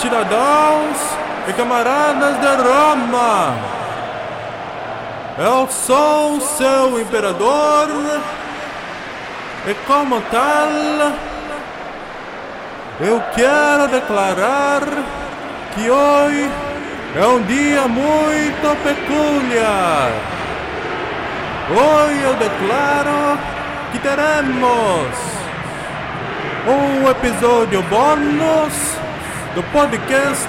Cidadãos e camaradas de Roma, eu sou seu imperador e, como tal, eu quero declarar que hoje é um dia muito peculiar. Hoje eu declaro que teremos um episódio bônus do podcast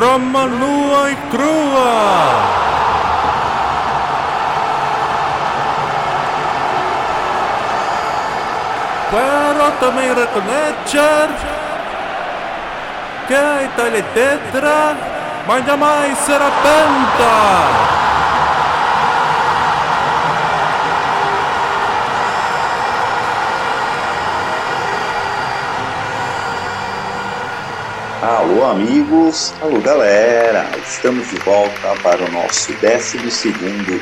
Roma Nua e Crua. Quero também reconhecer que a Itália é tetra, mas jamais será penta. Alô, amigos! Alô, galera! Estamos de volta para o nosso 12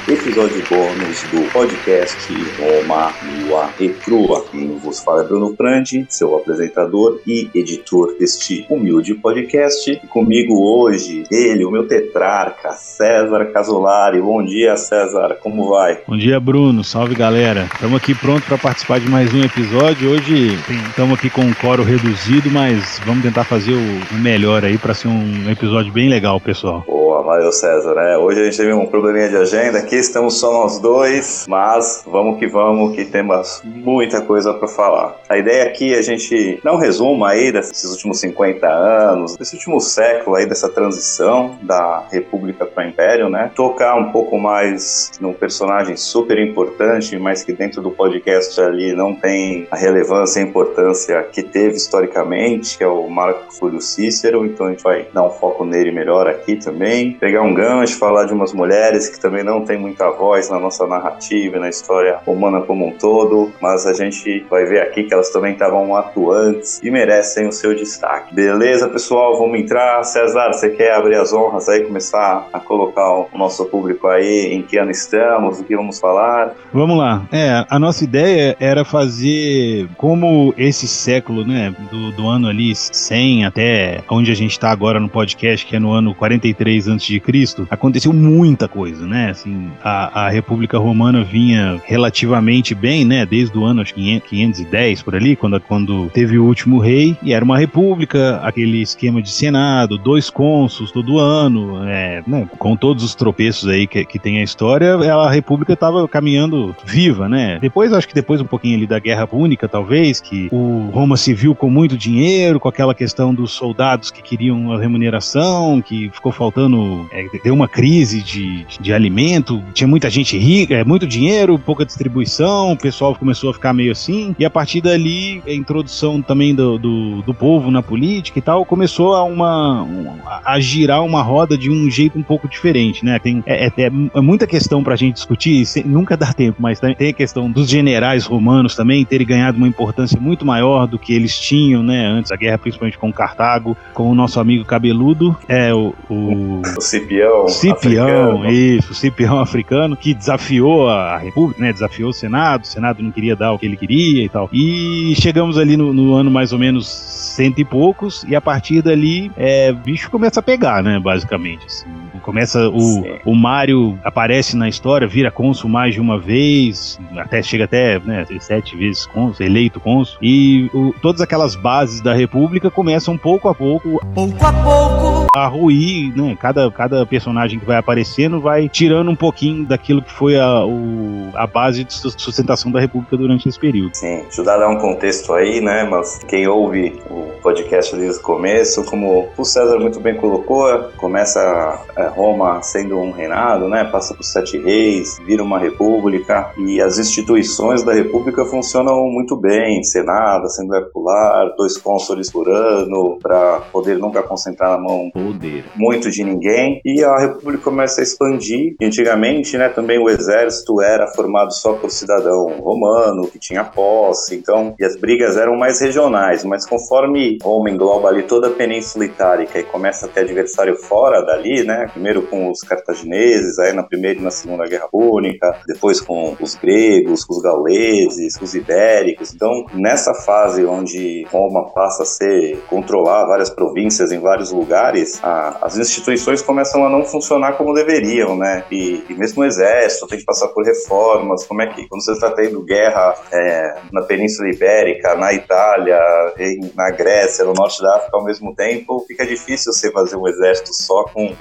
episódio bônus do podcast Roma Nua e Crua. Quem vos fala é Bruno Prandi, seu apresentador e editor deste humilde podcast. E comigo hoje, ele, o meu tetrarca, César Casolari. Bom dia, César, como vai? Bom dia, Bruno. Salve, galera. Estamos aqui pronto para participar de mais um episódio. Hoje estamos aqui com um coro reduzido, mas vamos tentar fazer o melhor aí para ser um episódio bem legal, pessoal. Boa, valeu César, né? Hoje a gente teve um probleminha de agenda aqui, estamos só nós dois, mas vamos que vamos, que temos muita coisa para falar. A ideia aqui é a gente não resuma aí desses últimos 50 anos, desse último século aí, dessa transição da República para o Império, né? Tocar um pouco mais num personagem super importante, mas que dentro do podcast ali não tem a relevância e a importância que teve historicamente, que é o Marco Fúlio Cícero, então a gente vai dar um foco nele melhor aqui também. Pegar um gancho, falar de umas mulheres que também não tem muita voz na nossa narrativa, na história romana como um todo, mas a gente vai ver aqui que elas também estavam atuantes e merecem o seu destaque. Beleza, pessoal? Vamos entrar. César, você quer abrir as honras aí, começar a colocar o nosso público aí em que ano estamos, o que vamos falar? Vamos lá. É, a nossa ideia era fazer como esse século, né, do, do ano ali 100 até onde a gente está agora no podcast, que é no ano 43 a.C., aconteceu muita coisa, né? Assim, a, a República Romana vinha relativamente bem, né? Desde o ano acho, 510 por ali, quando, quando teve o último rei, e era uma república, aquele esquema de senado, dois cônsuls todo ano, é, né? com todos os tropeços aí que, que tem a história, a república estava caminhando viva, né? Depois, acho que depois um pouquinho ali da Guerra Púnica, talvez, que o Roma civil com muito dinheiro, com aquela questão dos soldados que queriam a remuneração, que ficou faltando, é, deu uma crise de, de alimento, tinha muita gente rica, é, muito dinheiro, pouca distribuição, o pessoal começou a ficar meio assim, e a partir dali, a introdução também do, do, do povo na política e tal, começou a, uma, a girar uma roda de um jeito um pouco diferente, né? Tem, é, é, é muita questão pra gente discutir, nunca dá tempo, mas tem a questão dos generais romanos também terem ganhado uma importância muito maior do que eles tinham, né? Antes da guerra, principalmente com Cartago, com o nosso amigo cabeludo, é o. O, o Cipião. Cipião, africano. isso, o Cipião africano, que desafiou a República, né? Desafiou o Senado, o Senado não queria dar o que ele queria e tal. E chegamos ali no, no ano mais ou menos cento e poucos, e a partir dali, é, bicho começa a pegar, né? Basicamente. Assim. Começa o, o Mário aparece na história, vira cônsul mais de uma vez, até chega até né, sete vezes cônsul, eleito cônsul, e o, todas aquelas bases da República começam pouco a pouco, pouco a pouco, a ruir, né? Cada, cada personagem que vai aparecendo vai tirando um pouquinho daquilo que foi a, o, a base de sustentação da República durante esse período. Sim, ajudar a dar um contexto aí, né? Mas quem ouve o podcast desde o começo, como o César muito bem colocou, começa é, Roma sendo um reinado, né? Passa por sete reis, vira uma república e as instituições da república funcionam muito bem, Senado, Assembleia Popular, dois cônsules por ano para poder nunca concentrar na mão poder muito de ninguém e a república começa a expandir. Antigamente, né? Também o exército era formado só por cidadão romano que tinha posse, então e as brigas eram mais regionais, mas conforme Roma engloba ali toda a Península Itálica e começa a ter adversário fora dali, né? Primeiro com os cartagineses, aí na primeira e na segunda guerra púnica, depois com os gregos, os gauleses, os ibéricos. Então, nessa fase onde Roma passa a ser controlar várias províncias em vários lugares, a, as instituições começam a não funcionar como deveriam, né? E, e, mesmo o exército tem que passar por reformas. Como é que quando você está tendo guerra é, na Península Ibérica, na Itália, em, na Grécia, no norte da África ao mesmo tempo, fica difícil você fazer um exército só com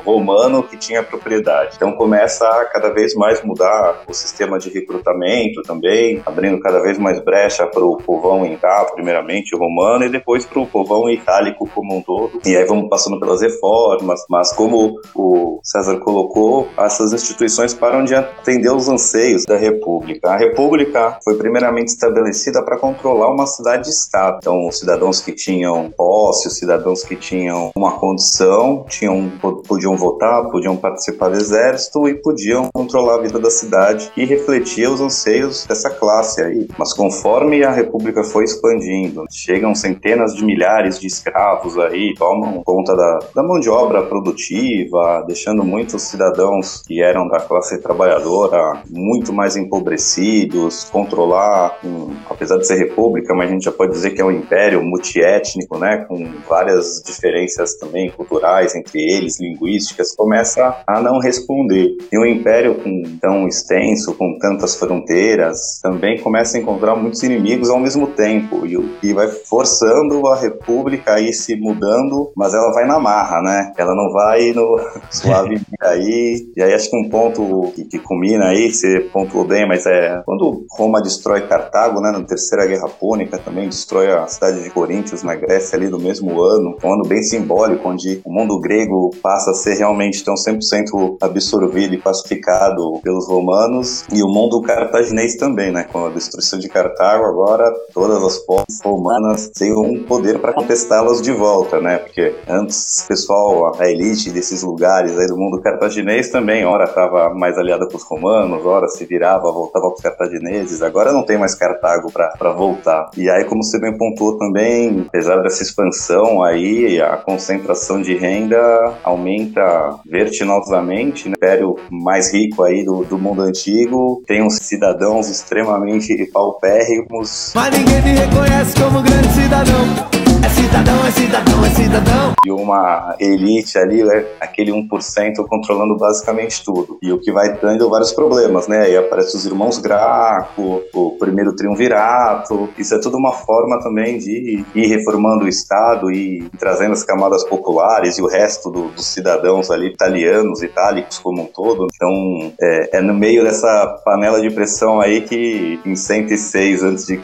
que tinha propriedade. Então começa a cada vez mais mudar o sistema de recrutamento também, abrindo cada vez mais brecha para o povão inca, primeiramente romano, e depois para o povão itálico como um todo. E aí vamos passando pelas reformas, mas como o César colocou, essas instituições param de atender os anseios da República. A República foi primeiramente estabelecida para controlar uma cidade-estado. Então, os cidadãos que tinham posse, os cidadãos que tinham uma condição, tinham, podiam votar, podiam participar do exército e podiam controlar a vida da cidade e refletia os anseios dessa classe aí. Mas conforme a República foi expandindo, chegam centenas de milhares de escravos aí, tomam conta da, da mão de obra produtiva, deixando muitos cidadãos que eram da classe trabalhadora muito mais empobrecidos, controlar, um, apesar de ser república, mas a gente já pode dizer que é um império multiétnico, né, com várias diferenças também culturais entre eles, linguísticas, começa a não responder. E um império com tão extenso, com tantas fronteiras, também começa a encontrar muitos inimigos ao mesmo tempo e, e vai forçando a república a ir se mudando, mas ela vai na marra, né? Ela não vai no suave aí. E aí acho que um ponto que, que culmina aí, você pontuou bem, mas é quando Roma destrói Cartago, né, na Terceira Guerra Púnica, também destrói a cidade de Coríntios na Grécia ali no mesmo ano, um ano bem simbólico, onde o mundo grego passa a ser realmente tão 100% absorvido e pacificado pelos romanos, e o mundo cartaginês também, né, com a destruição de Cartago, agora todas as forças romanas têm um poder para contestá-las de volta, né, porque antes o pessoal, a elite desses lugares aí do mundo cartaginês também, ora estava mais aliada com os romanos, ora se virava, voltava para os cartagineses, agora não tem mais Cartago para voltar. E aí, como você bem pontuou também, apesar dessa expansão aí, a concentração de renda aumenta vertiginosamente, né? o império mais rico aí do, do mundo antigo tem uns cidadãos extremamente paupérrimos. Mas ninguém me reconhece como grande cidadão. É cidadão, é cidadão, é cidadão. E uma elite ali, né, aquele 1% controlando basicamente tudo. E o que vai dando vários problemas, né? Aí aparece os irmãos Graco, o primeiro triunvirato. Isso é tudo uma forma também de ir reformando o Estado e trazendo as camadas populares e o resto do, dos cidadãos ali, italianos, itálicos como um todo. Então, é, é no meio dessa panela de pressão aí que em 106 a.C.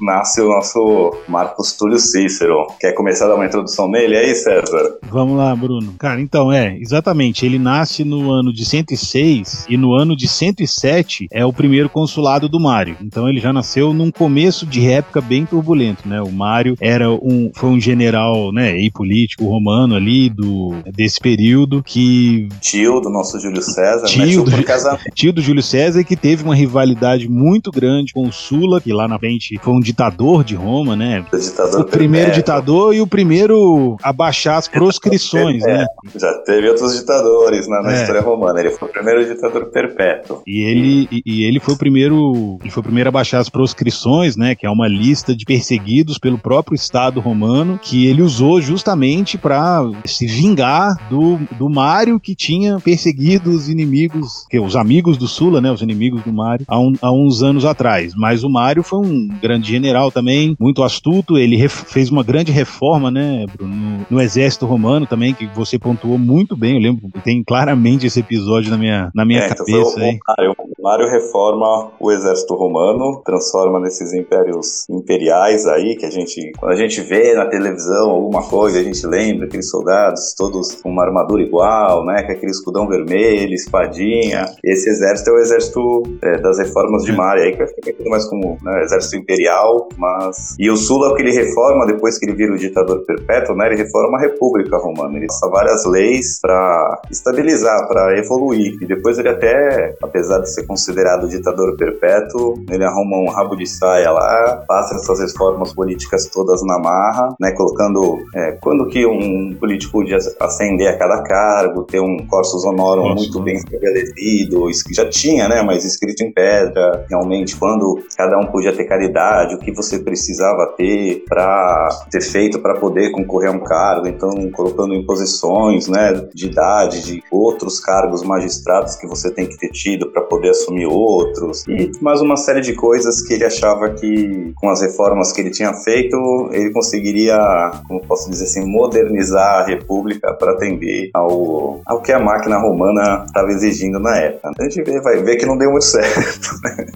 nasce o nosso Marcos Túlio Cícero. Quer começar a dar uma introdução nele aí, César? Vamos lá, Bruno. Cara, então, é, exatamente. Ele nasce no ano de 106 e no ano de 107 é o primeiro consulado do Mário. Então ele já nasceu num começo de época bem turbulento, né? O Mário era um, foi um general, né, e político romano ali do, desse período que... Tio do nosso Júlio César, tio, né? tio, do, tio do Júlio César que teve uma rivalidade muito grande com o Sula, que lá na frente foi um ditador de Roma, né? O ditador o primeiro ditador e o primeiro a baixar as proscrições, é, né? Já teve outros ditadores na, na é. história romana. Ele foi o primeiro ditador perpétuo. E ele, e, e, ele foi o primeiro. Ele foi o primeiro a baixar as proscrições, né? Que é uma lista de perseguidos pelo próprio Estado romano, que ele usou justamente para se vingar do, do Mário que tinha perseguido os inimigos, que os amigos do Sula, né? Os inimigos do Mário, há, um, há uns anos atrás. Mas o Mário foi um grande general também, muito astuto. Ele fez uma grande reforma, né, Bruno, no, no, exército romano também, que você pontuou muito bem. Eu lembro, tem claramente esse episódio na minha, na minha é, cabeça. Então aí. O Mário reforma o exército romano, transforma nesses impérios imperiais aí, que a gente, quando a gente vê na televisão alguma coisa, a gente lembra aqueles soldados todos com uma armadura igual, né, com aquele escudão vermelho, espadinha. Esse exército é o exército é, das reformas de Mário, aí que fica mais como né, exército imperial, mas... E o Sula que ele reforma depois que ele vira o ditador perpétuo, né, ele reforma a República Romana. Ele passa várias leis para estabilizar, para evoluir. E depois ele até, apesar de ser considerado ditador perpétuo. Ele arruma um rabo de saia lá, passa essas reformas políticas todas na marra, né, colocando é, quando que um político podia ascender a cada cargo, ter um corsus honorum Nossa, muito bem estabelecido, isso que já tinha, né, mas escrito em pedra, realmente quando cada um podia ter caridade, o que você precisava ter para ter feito para poder concorrer a um cargo, então colocando imposições, né, de idade, de outros cargos magistrados que você tem que ter tido para poder assumir outros e mais uma série de coisas que ele achava que com as reformas que ele tinha feito ele conseguiria, como posso dizer assim, modernizar a república para atender ao, ao que a máquina romana estava exigindo na época. A gente vê, vai ver que não deu muito certo. Né?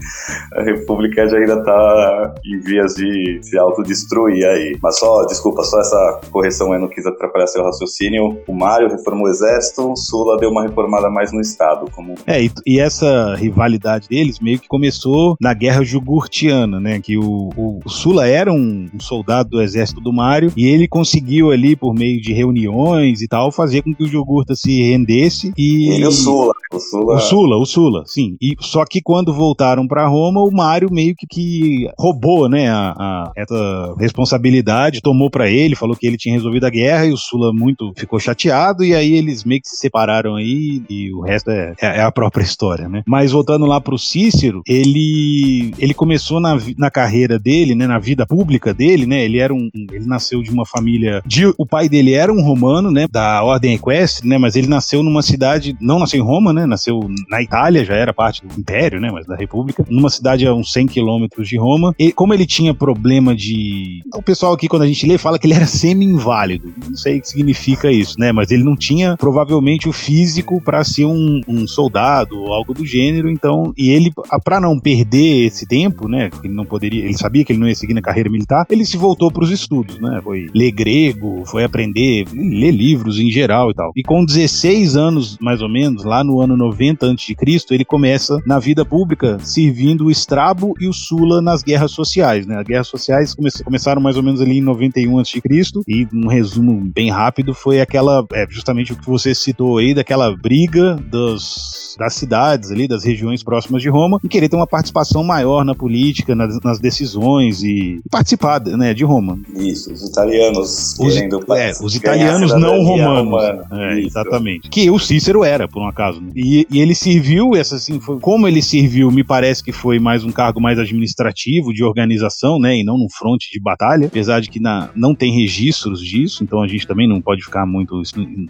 A república já ainda está em vias de se autodestruir aí. Mas só, desculpa, só essa correção aí, não quis atrapalhar seu raciocínio. O Mário reformou o exército, o Sula deu uma reformada mais no Estado. Como... É, e, e essa rivalidade deles meio que começou na Guerra Jugurtiana, né? Que o, o, o Sula era um, um, soldado do exército do Mário e ele conseguiu ali, por meio de reuniões e tal, fazer com que o Jugurta se rendesse e... Ele e o Sula. O Sula, o Sula, o Sula sim. E, só que quando voltaram para Roma, o Mário meio que, que roubou, né, a, a essa responsabilidade, tomou para ele, falou que ele tinha resolvido a guerra e o Sula muito ficou chateado e aí eles meio que se separaram aí e o resto é, é, é a própria história, né? Mas voltando lá pro Cícero, ele ele começou na, na carreira dele, né, na vida pública dele, né? Ele era um ele nasceu de uma família de o pai dele era um romano, né, da ordem equestre, né, mas ele nasceu numa cidade, não nasceu em Roma, né, nasceu na Itália, já era parte do império, né, mas da república, numa cidade a uns 100 quilômetros de Roma. E como ele tinha problema de o pessoal aqui quando a gente lê fala que ele era semi-inválido. Não sei o que significa isso, né, mas ele não tinha provavelmente o físico para ser um, um soldado ou algo do gênero, então, e ele para não perder esse tempo, né, ele não poderia, ele sabia que ele não ia seguir na carreira militar, ele se voltou para os estudos, né? Foi ler grego, foi aprender, ler livros em geral e tal. E com 16 anos, mais ou menos, lá no ano 90 a.C., ele começa na vida pública servindo o Estrabo e o Sula nas guerras sociais, né? As guerras sociais come começaram mais ou menos ali em 91 a.C. e um resumo bem rápido foi aquela, é, justamente o que você citou aí, daquela briga dos, das cidades ali, das regiões próximas de Roma, em querer ter uma participação maior na política, nas, nas decisões e, e participar né, de Roma. Isso, os italianos os, querendo é, os italianos não romanos. É, exatamente. Que o Cícero era, por um acaso. Né? E, e, ele serviu, essa assim, foi, como ele serviu, me parece que foi mais um cargo mais administrativo, de organização, né? E não num fronte de batalha, apesar que na, não tem registros disso, então a gente também não pode ficar muito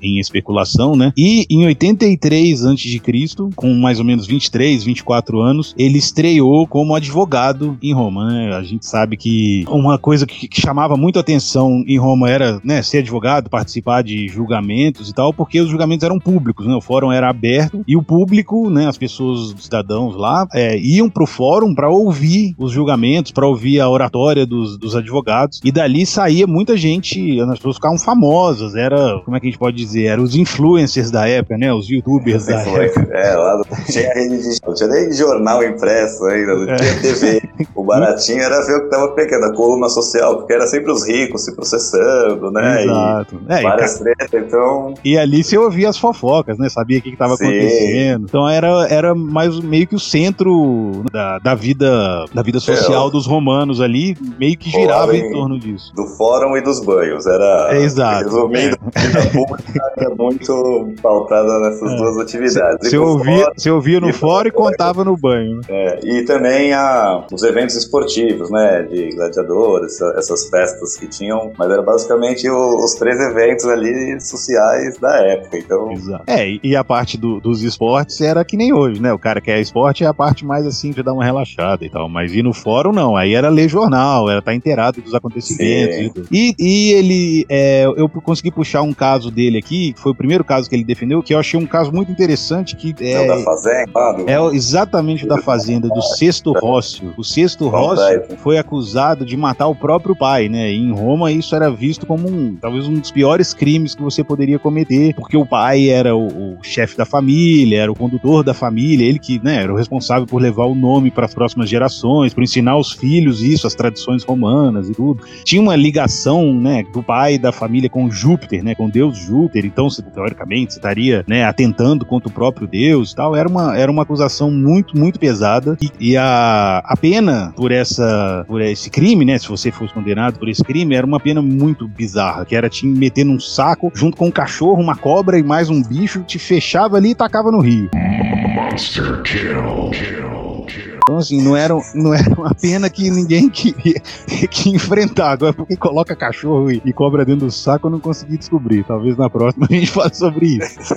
em especulação, né? E em 83 a.C., com mais ou menos 23, 24 anos, ele estreou como advogado em Roma, né? A gente sabe que uma coisa que, que chamava muito atenção em Roma era né, ser advogado, participar de julgamentos e tal, porque os julgamentos eram públicos, né? O fórum era aberto e o público, né, as pessoas, os cidadãos lá, é, iam pro fórum para ouvir os julgamentos, para ouvir a oratória dos, dos advogados e dali saía muita gente, as pessoas ficavam famosas, era, como é que a gente pode dizer, eram os influencers da época, né? Os youtubers da época. É, lá não tinha não tinha nem jornal impresso ainda, não tinha é. TV. O baratinho era ver o que tava pegando, a coluna social, porque era sempre os ricos se processando, né? Exato. E é, várias e, tretas, então. E ali você ouvia as fofocas, né? Sabia o que, estava acontecendo. Então era, era mais meio que o centro da, da vida da vida social é, dos romanos ali, meio que girava em, em torno disso. Do fórum e dos banhos. Era. É, exato. Resumindo, é. a vida pública era muito pautada nessas é. duas atividades. Você ouvia, você ouvia no fórum e contava no banho. É, e também a, os eventos esportivos, né? De gladiadores, essas festas que tinham, mas era basicamente o, os três eventos ali sociais da época. Então. Exato. É, e a parte do, dos esportes era que nem hoje, né? O cara que é esporte é a parte mais assim de dar uma relaxada e tal. Mas ir no fórum, não. Aí era ler jornal, era estar tá inteirado dos acontecimentos. E, e, ele. É, eu consegui puxar um caso dele aqui, que foi o primeiro caso que ele defendeu, que eu achei um caso muito interessante. Que é, é o da Fazenda? É exatamente o da Fazenda, do Sexto Rócio. O Sexto Rócio foi acusado de matar o próprio pai, né? E em Roma isso era visto como um, talvez um dos piores crimes que você poderia cometer, porque o pai era o, o chefe da família, era o condutor da família, ele que né, era o responsável por levar o nome para as próximas gerações, por ensinar os filhos isso, as tradições romanas e tudo. Tinha uma ligação né, do pai da família com Júpiter, né, com Deus Júpiter, então teoricamente você estaria né, atentando contra o próprio Deus tal. Era uma, era uma acusação muito, muito pesada. E, e a, a pena por essa por esse crime, né? Se você fosse condenado por esse crime, era uma pena muito bizarra, que era te meter num saco junto com um cachorro, uma cobra e mais um bicho, te fechava ali e tacava no rio. Monster kill. kill. Então, assim, não era, não era uma pena que ninguém queria que enfrentar. Agora, porque coloca cachorro e, e, cobra dentro do saco, eu não consegui descobrir. Talvez na próxima a gente fale sobre isso.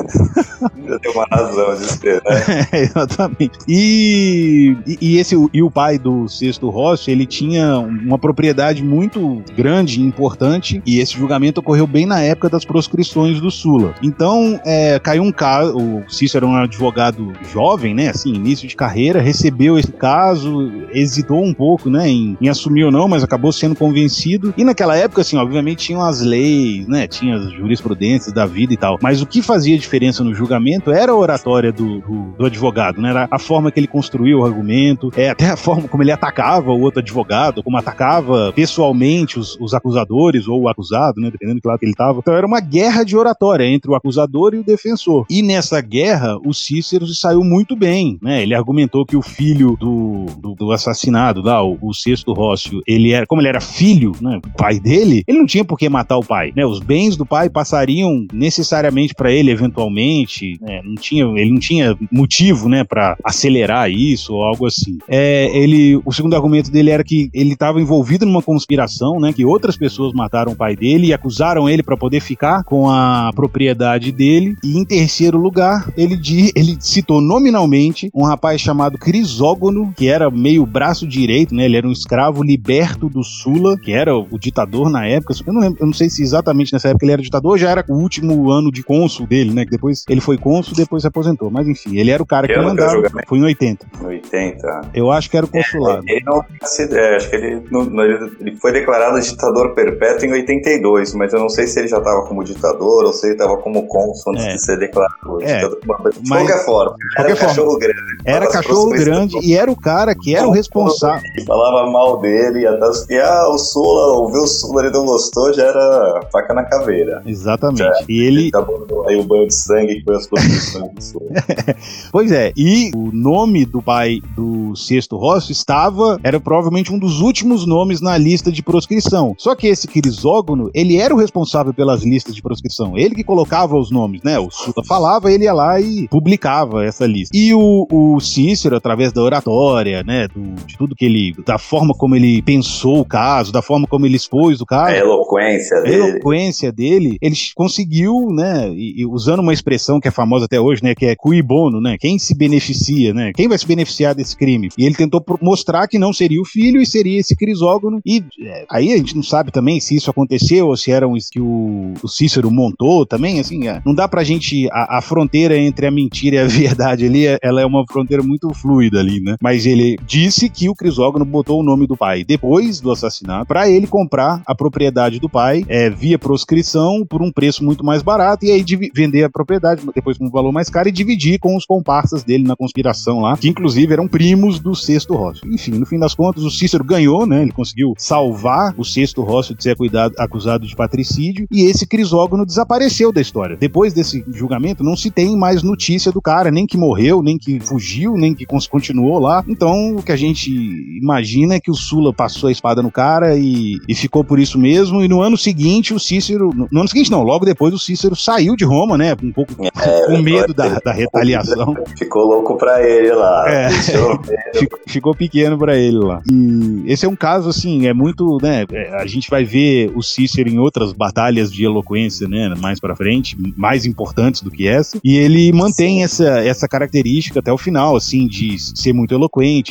Já tem uma razão de ser, né? É, exatamente. E, e, e, esse, e o pai do Sexto Rossi, ele tinha uma propriedade muito grande e importante, e esse julgamento ocorreu bem na época das proscrições do Sula. Então, é, caiu um caso, o Cícero era um advogado jovem, né, assim, início de carreira, recebeu esse caso, hesitou um pouco, né, em, em, assumir ou não, mas acabou sendo convencido. E naquela época, assim, obviamente tinham as leis, né, tinha as jurisprudências da vida e tal. Mas o que fazia diferença no julgamento era a oratória do, do, do advogado, né, era a forma que ele construía o argumento, é, até a forma como ele atacava o outro advogado, como atacava pessoalmente os, os acusadores ou o acusado, né, dependendo do lado que ele estava. Então era uma guerra de oratória entre o acusador e o defensor. E nessa guerra, o Cícero saiu muito bem, né? Ele argumentou que o filho do do, do, assassinado lá, o, o sexto Rócio, ele era, como ele era filho, né, do pai dele, ele não tinha por que matar o pai, né? Os bens do pai passariam necessariamente para ele eventualmente, né? Não tinha, ele não tinha motivo, né, para acelerar isso ou algo assim. É, ele, o segundo argumento dele era que ele estava envolvido numa conspiração, né, que outras pessoas mataram o pai dele e acusaram ele para poder ficar com a propriedade dele. E em terceiro lugar, ele, ele citou nominalmente um rapaz chamado Crisógono que era meio braço direito, né? Ele era um escravo liberto do Sula, que era o ditador na época. Eu não, lembro, eu não sei se exatamente nessa época ele era ditador já era o último ano de cônsul dele, né? Que depois ele foi cônsul, depois se aposentou. Mas enfim, ele era o cara que, que mandava. Foi em 80. 80. Eu acho que era o consulado. É, ele não, é, acho que ele, não, ele foi declarado ditador perpétuo em 82, mas eu não sei se ele já estava como ditador ou se ele estava como cônsul antes é. de ser declarado. É, de qualquer forma, era qualquer cachorro forma. grande. Era cachorro grande e era o cara que era o responsável. Falava mal dele, até os que, ah, o Sula, ouviu o Sula, ele não gostou, já era faca na caveira. Exatamente. Já, e ele. Aí o banho de sangue que foi as construções do Sula. pois é, e o nome do pai do sexto Rossi estava, era provavelmente um dos últimos nomes na lista de proscrição. Só que esse Crisógono, ele era o responsável pelas listas de proscrição. Ele que colocava os nomes, né? O Sula falava, ele ia lá e publicava essa lista. E o, o Cícero, através da oratória, né, do, de tudo que ele, da forma como ele pensou o caso, da forma como ele expôs o caso. A eloquência a dele. eloquência dele, ele conseguiu, né, e, e, usando uma expressão que é famosa até hoje, né, que é cui bono, né, quem se beneficia, né, quem vai se beneficiar desse crime. E ele tentou mostrar que não seria o filho e seria esse crisógono, e é, aí a gente não sabe também se isso aconteceu ou se era um que o, o Cícero montou também, assim, é, não dá pra gente, a, a fronteira entre a mentira e a verdade ali, ela é uma fronteira muito fluida ali, né, mas ele disse que o Crisógono botou o nome do pai depois do assassinato para ele comprar a propriedade do pai é, via proscrição por um preço muito mais barato e aí vender a propriedade depois com um valor mais caro e dividir com os comparsas dele na conspiração lá, que inclusive eram primos do sexto Rócio. Enfim, no fim das contas, o Cícero ganhou, né? Ele conseguiu salvar o sexto Rócio de ser cuidado, acusado de patricídio e esse Crisógono desapareceu da história. Depois desse julgamento, não se tem mais notícia do cara, nem que morreu, nem que fugiu, nem que continuou lá. Então, então, o que a gente imagina é que o Sula passou a espada no cara e, e ficou por isso mesmo. E no ano seguinte, o Cícero. No ano seguinte, não, logo depois, o Cícero saiu de Roma, né? Um pouco é, com medo da, da, retaliação. Ficou louco pra ele lá. É. ficou, ficou pequeno pra ele lá. E esse é um caso, assim, é muito, né? É, a gente vai ver o Cícero em outras batalhas de eloquência, né? Mais pra frente, mais importantes do que essa. E ele mantém essa, essa característica até o final, assim, de ser muito eloquente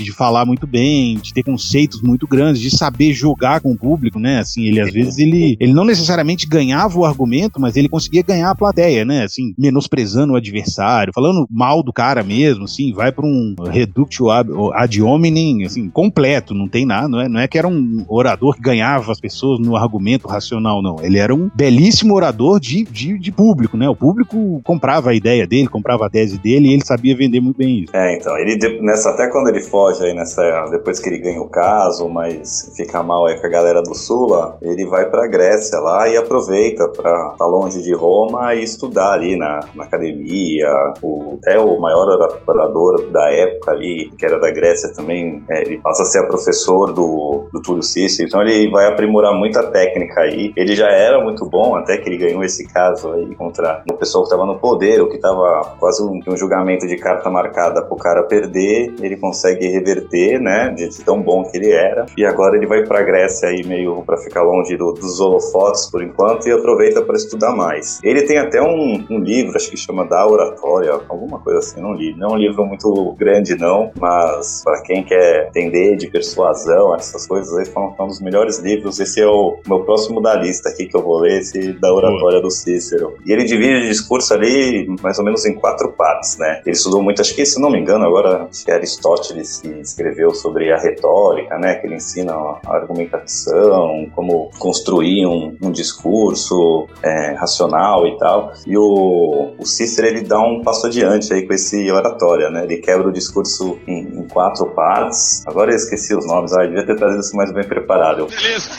de falar muito bem, de ter conceitos muito grandes, de saber jogar com o público, né? Assim, ele às vezes ele, ele não necessariamente ganhava o argumento, mas ele conseguia ganhar a plateia, né? Assim, menosprezando o adversário, falando mal do cara mesmo, assim, vai para um reductio ad hominem, assim, completo, não tem nada, não é, não é que era um orador que ganhava as pessoas no argumento racional, não. Ele era um belíssimo orador de, de, de público, né? O público comprava a ideia dele, comprava a tese dele e ele sabia vender muito bem isso. É, então, ele nessa até quando quando ele foge aí nessa. Depois que ele ganha o caso, mas fica mal aí com a galera do Sula, ele vai pra Grécia lá e aproveita pra estar longe de Roma e estudar ali na, na academia. O, até o maior orador da época ali, que era da Grécia também, é, ele passa a ser professor do, do Túlio Cícero, então ele vai aprimorar muita técnica aí. Ele já era muito bom, até que ele ganhou esse caso aí contra uma pessoa que estava no poder, ou que estava quase um, um julgamento de carta marcada pro cara perder, ele consegue reverter, né, de tão bom que ele era. E agora ele vai pra Grécia aí meio para ficar longe do, dos holofotes por enquanto e aproveita para estudar mais. Ele tem até um, um, livro, acho que chama Da Oratória, alguma coisa assim, não li. Não é um livro muito grande não, mas para quem quer entender de persuasão, essas coisas aí, foi um dos melhores livros. Esse é o meu próximo da lista aqui que eu vou ler, esse da Oratória do Cícero. E ele divide o discurso ali mais ou menos em quatro partes, né? Ele estudou muito, acho que se não me engano agora, acho que Aristóteles que escreveu sobre a retórica, né? Que ele ensina a argumentação, como construir um, um discurso é, racional e tal. E o, o Cícero ele dá um passo adiante aí com esse oratória, né? Ele quebra o discurso em, em quatro partes. Agora eu esqueci os nomes, ah, devia ter trazido isso mais bem preparado. Beleza.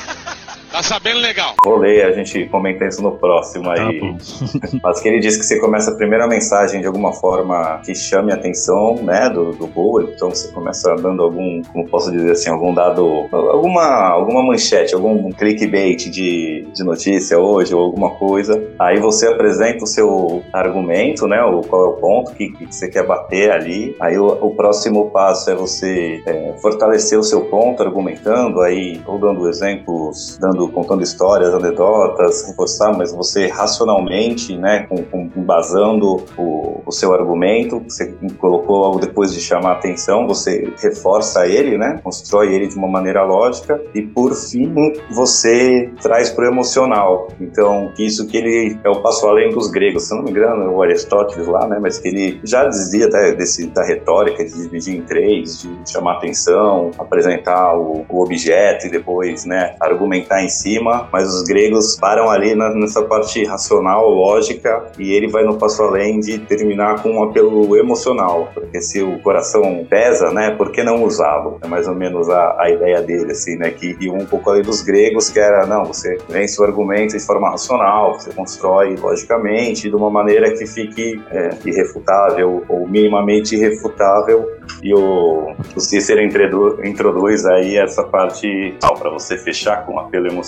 Tá sabendo legal. Vou ler, a gente comenta isso no próximo aí. Tá Mas que ele diz que você começa a primeira mensagem de alguma forma que chame a atenção, né, do, do Bowl, então você começa dando algum, como posso dizer assim, algum dado, alguma, alguma manchete, algum clickbait de, de notícia hoje ou alguma coisa. Aí você apresenta o seu argumento, né, o, qual é o ponto que, que você quer bater ali. Aí o, o próximo passo é você é, fortalecer o seu ponto argumentando, aí ou dando exemplos, dando contando, contando histórias, anedotas, reforçar, mas você racionalmente, né, com, com, embasando o, o seu argumento, você colocou logo depois de chamar a atenção, você reforça ele, né, constrói ele de uma maneira lógica e por fim você traz para o emocional. Então, isso que ele é o passo além dos gregos, se não me engano, o Aristóteles lá, né, mas que ele já dizia desse, da retórica de dividir em três, de chamar atenção, apresentar o, o objeto e depois, né, argumentar em cima, mas os gregos param ali na, nessa parte racional, lógica, e ele vai no passo além de terminar com um apelo emocional, porque se o coração pesa, né, por que não usá-lo? É mais ou menos a, a ideia dele, assim, né, que e um pouco ali dos gregos, que era, não, você vence o argumento de forma racional, você constrói logicamente, de uma maneira que fique é, irrefutável ou minimamente irrefutável, e o, o Cícero introduz aí essa parte para você fechar com um apelo emocional.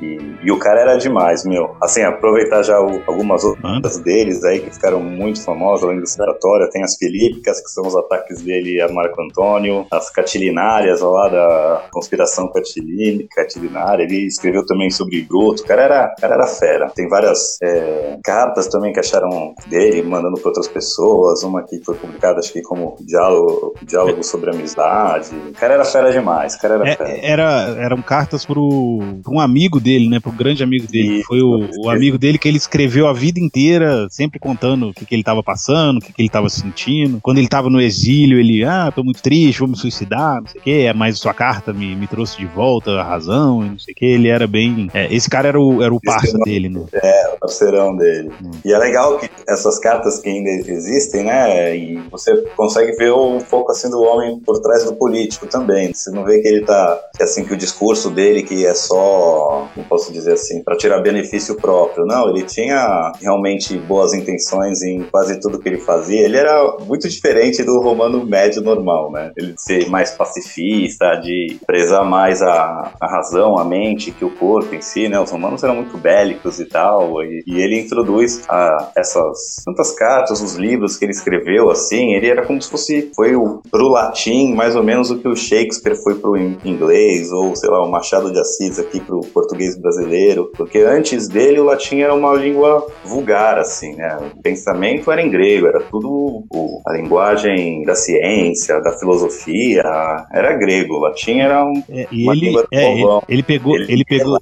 E, e o cara era demais, meu. Assim, aproveitar já o, algumas outras deles aí que ficaram muito famosas, além do Citatória, tem as Filípicas, que são os ataques dele a Marco Antônio, as Catilinárias, lá da conspiração catilinária. Ele escreveu também sobre Bruto. O cara era, o cara era fera. Tem várias é, cartas também que acharam dele, mandando para outras pessoas. Uma que foi publicada, acho que como diálogo, diálogo sobre amizade. O cara era fera demais. O cara era é, fera. Era, eram cartas pro um amigo dele, né? Pro grande amigo dele. Foi o, o, amigo dele que ele escreveu a vida inteira, sempre contando o que, que ele tava passando, o que, que ele tava sentindo. Quando ele tava no exílio, ele, ah, tô muito triste, vou me suicidar, não sei o quê. Mas sua carta me, me trouxe de volta a razão, e não sei o quê. Ele era bem. É, esse cara era o, era o parça dele, né? É, o parceirão dele. Hum. E é legal que essas cartas que ainda existem, né? E você consegue ver um pouco assim do homem por trás do político também. Você não vê que ele tá. Que assim, que o discurso dele, que é só só, não posso dizer assim, para tirar benefício próprio. Não, ele tinha realmente boas intenções em quase tudo que ele fazia. Ele era muito diferente do romano médio normal, né? Ele ser mais pacifista, de prezar mais a, a razão, a mente que o corpo em si, né? Os romanos eram muito bélicos e tal, e, e ele introduz a, essas tantas cartas, os livros que ele escreveu, assim, ele era como se fosse, foi o, pro latim mais ou menos o que o Shakespeare foi pro inglês, ou sei lá, o Machado de Assis aqui pro português brasileiro, porque antes dele o latim era uma língua vulgar, assim, né? O pensamento era em grego, era tudo o, a linguagem da ciência, da filosofia, era grego. O latim era um, é, uma ele, língua do é, ele, ele, pegou, ele, ele pegou,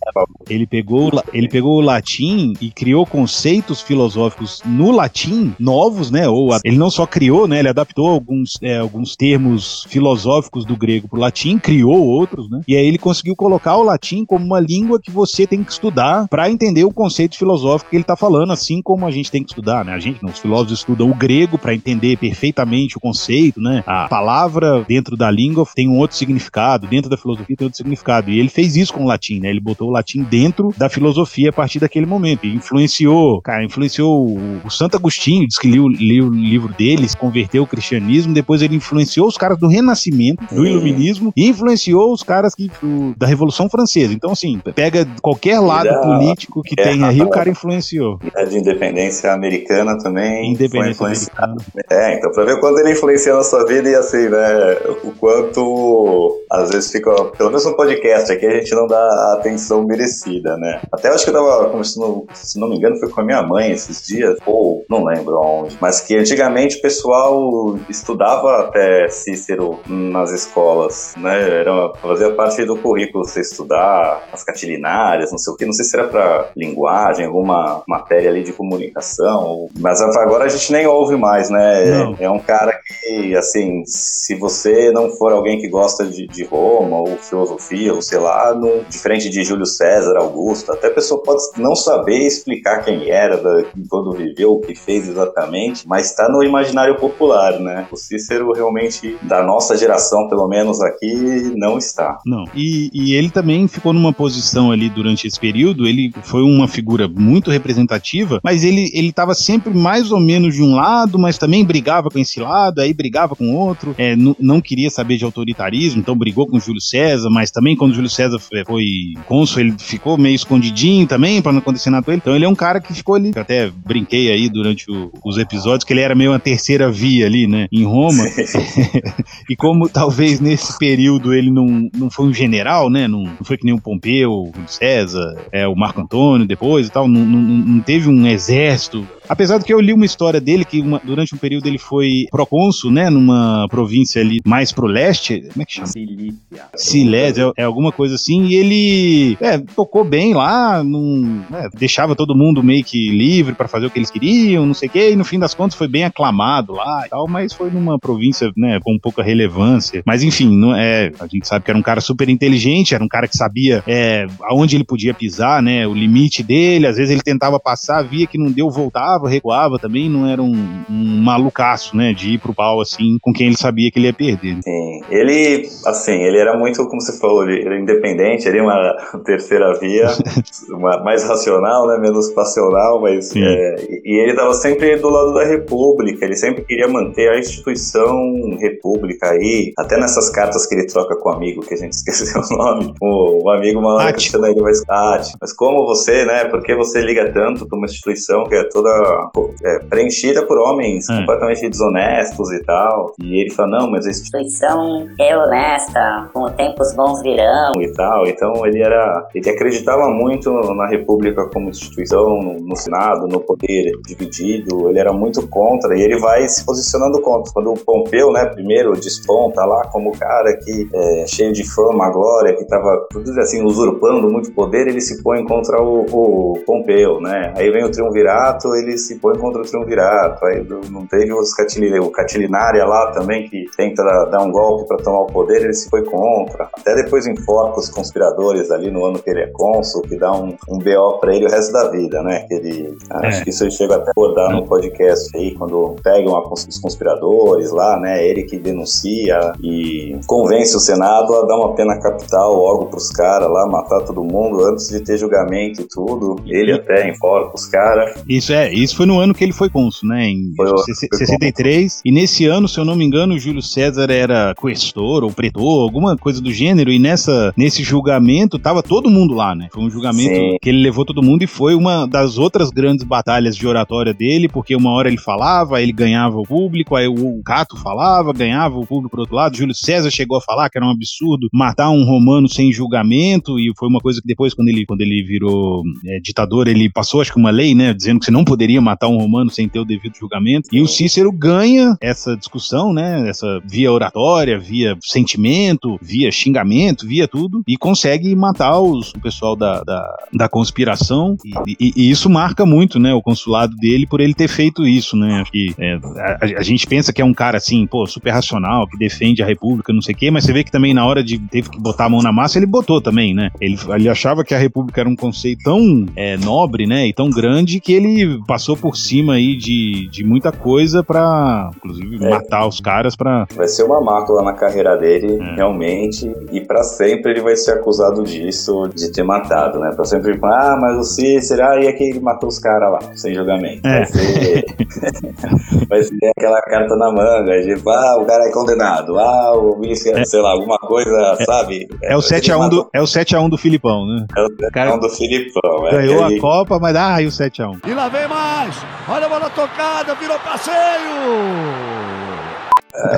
ele pegou, ele pegou o latim e criou conceitos filosóficos no latim novos, né? Ou ele não só criou, né? Ele adaptou alguns, é, alguns termos filosóficos do grego para o latim, criou outros, né? E aí ele conseguiu colocar o latim como como uma língua que você tem que estudar para entender o conceito filosófico que ele está falando, assim como a gente tem que estudar, né? A gente, não, os filósofos estudam o grego para entender perfeitamente o conceito, né? A palavra dentro da língua tem um outro significado, dentro da filosofia tem outro significado. E ele fez isso com o latim, né? Ele botou o latim dentro da filosofia a partir daquele momento. E influenciou, cara, influenciou o, Santo Agostinho, diz que liu o livro dele, se converteu ao cristianismo, depois ele influenciou os caras do Renascimento, do É. Iluminismo, e influenciou os caras que, do- da Revolução Francesa. Então, assim, pega qualquer lado político que é, tem aí, o cara influenciou. A de independência americana também. Independência americana. É, então pra ver quanto ele influencia na sua vida e assim, né? O quanto às vezes fica, pelo menos no podcast aqui, a gente não dá a atenção merecida, né? Até acho que eu tava conversando, se não me engano, foi com a minha mãe esses dias, ou não lembro aonde, mas que antigamente o pessoal estudava até Cícero nas escolas, né? Era, fazia parte do currículo você estudar as catilinárias, não sei o que, não sei se era pra linguagem, alguma matéria ali de comunicação, mas agora a gente nem ouve mais, né? Não. É um cara que, assim, se você não for alguém que gosta de, de Roma ou filosofia, ou sei lá, no- diferente de Júlio César, Augusto, até a pessoa pode não saber explicar quem era, da, quando viveu, o que fez exatamente, mas está no imaginário popular, né? O Cícero realmente, da nossa geração, pelo menos aqui, não está. Não. E, e ele também ficou numa posição ali durante esse período. Ele foi uma figura muito representativa, mas ele ele estava sempre mais ou menos de um lado, mas também brigava com esse lado, aí brigava com outro. É, não queria saber de autoritarismo, então brigou com Júlio César, mas também quando Júlio César foi, cônsul, ele ficou meio escondidinho também para não acontecer nada com ele. Então ele é um cara que ficou ali. Eu até brinquei aí durante o- os episódios que ele era meio uma terceira via ali, né, em Roma. E como talvez nesse período ele não, não foi um general, né? Não, não foi que nem Pompeu, o César, é, o Marco Antônio depois e tal, não, não, não teve um exército. Apesar de que eu li uma história dele que uma- durante um período ele foi procônsul, né? Numa província ali mais pro leste. Como é que chama? Silícia. Silésia, é, é alguma coisa assim, e ele é, tocou bem lá, não, é, deixava todo mundo meio que livre pra fazer o que eles queriam, não sei o quê, e no fim das contas foi bem aclamado lá e tal, mas foi numa província, né, com pouca relevância. Mas enfim, não é, a gente sabe que era um cara super inteligente, era um cara que sabia é, aonde ele podia pisar, né, o limite dele, às vezes ele tentava passar, via que não deu, voltava, recuava também, não era um, um malucaço, né, de ir pro pau assim, com quem ele sabia que ele ia perder. né? Sim, ele, assim, ele era muito, como você falou, ele era independente, ele era uma terceira via, uma- mais racional, né, menos passional, mas é, e ele estava sempre do lado da República, ele sempre queria manter a instituição República aí, até nessas cartas que ele troca com o amigo, que a gente esqueceu o nome, o, o amigo uma hora Ático. questiona ele, mas, Ático, mas como você, né, por que você liga tanto para uma instituição que é toda é, preenchida por homens É. completamente desonestos e tal, e ele fala, não, mas a instituição é honesta, com o tempo os bons virão. e tal. Então ele era, ele acreditava muito na República como instituição, no, no Senado, no poder dividido. Ele era muito contra e ele vai se posicionando contra. Quando o Pompeu, né, primeiro desponta lá como o cara que é cheio de fama, glória, que estava assim usurpando muito poder, ele se põe contra o, o Pompeu, né? Aí vem o triunvirato, ele se põe contra o triunvirato. Aí não teve os Catilina, o Catilinária lá também que tenta dar um golpe para tomar o poder, ele se foi contra. Até depois enforca os conspiradores ali no ano que ele é cônsul, que dá um, um BO pra ele o resto da vida, né? Que ele, Acho que isso eu chego até a abordar no podcast aí, quando pegam a os conspiradores lá, né? Ele que denuncia e convence o Senado a dar uma pena capital logo pros caras lá, matar todo mundo antes de ter julgamento e tudo. Ele até enforca os caras. Isso é, isso foi no ano que ele foi cônsul, né? Em Foi o- se- foi 63. E nesse ano, se eu não me engano, o Júlio César era questor ou pretor, alguma coisa do gênero. E nessa, nesse julgamento tava todo mundo lá, né? Foi um julgamento Sim. que ele levou todo mundo e foi uma das outras grandes batalhas de oratória dele, porque uma hora ele falava, ele ganhava o público, aí o Cato falava, ganhava o público pro outro lado. Júlio César chegou a falar que era um absurdo matar um romano sem julgamento, e foi uma coisa que depois, quando ele, quando ele virou é, ditador, ele passou, acho que uma lei, né, dizendo que você não poderia poderia matar um romano sem ter o devido julgamento. E o Cícero ganha essa discussão, né? Essa via oratória, via sentimento, via xingamento, via tudo, e consegue matar os, o pessoal da, da, da conspiração. E, e, e, isso marca muito, né? O consulado dele por ele ter feito isso, né? Acho que é, a, a, gente pensa que é um cara assim, pô, super racional, que defende a República, não sei o quê, mas você vê que também na hora de teve que botar a mão na massa, ele botou também, né? Ele, ele achava que a República era um conceito tão é, nobre, né? E tão grande que ele passou por cima aí de, de muita coisa para inclusive, é. matar os caras para Vai ser uma mácula na carreira dele, é. realmente, e para sempre ele vai ser acusado disso, de ter matado, né? Pra sempre, ah, mas o Cícero, ah, e é que ele matou os caras lá, sem julgamento. É. Vai ser. vai ser aquela carta na manga, de, ah, o cara é condenado, ah, o Wilson, é. sei lá, alguma coisa, é. sabe? É, o 7x1 do, é o 7x1 do Filipão, né? É o 7x1 cara... do Filipão, é. Ganhou a Copa, mas ah, e o 7x1. E lá vem mais! Olha a bola tocada, virou passeio! É,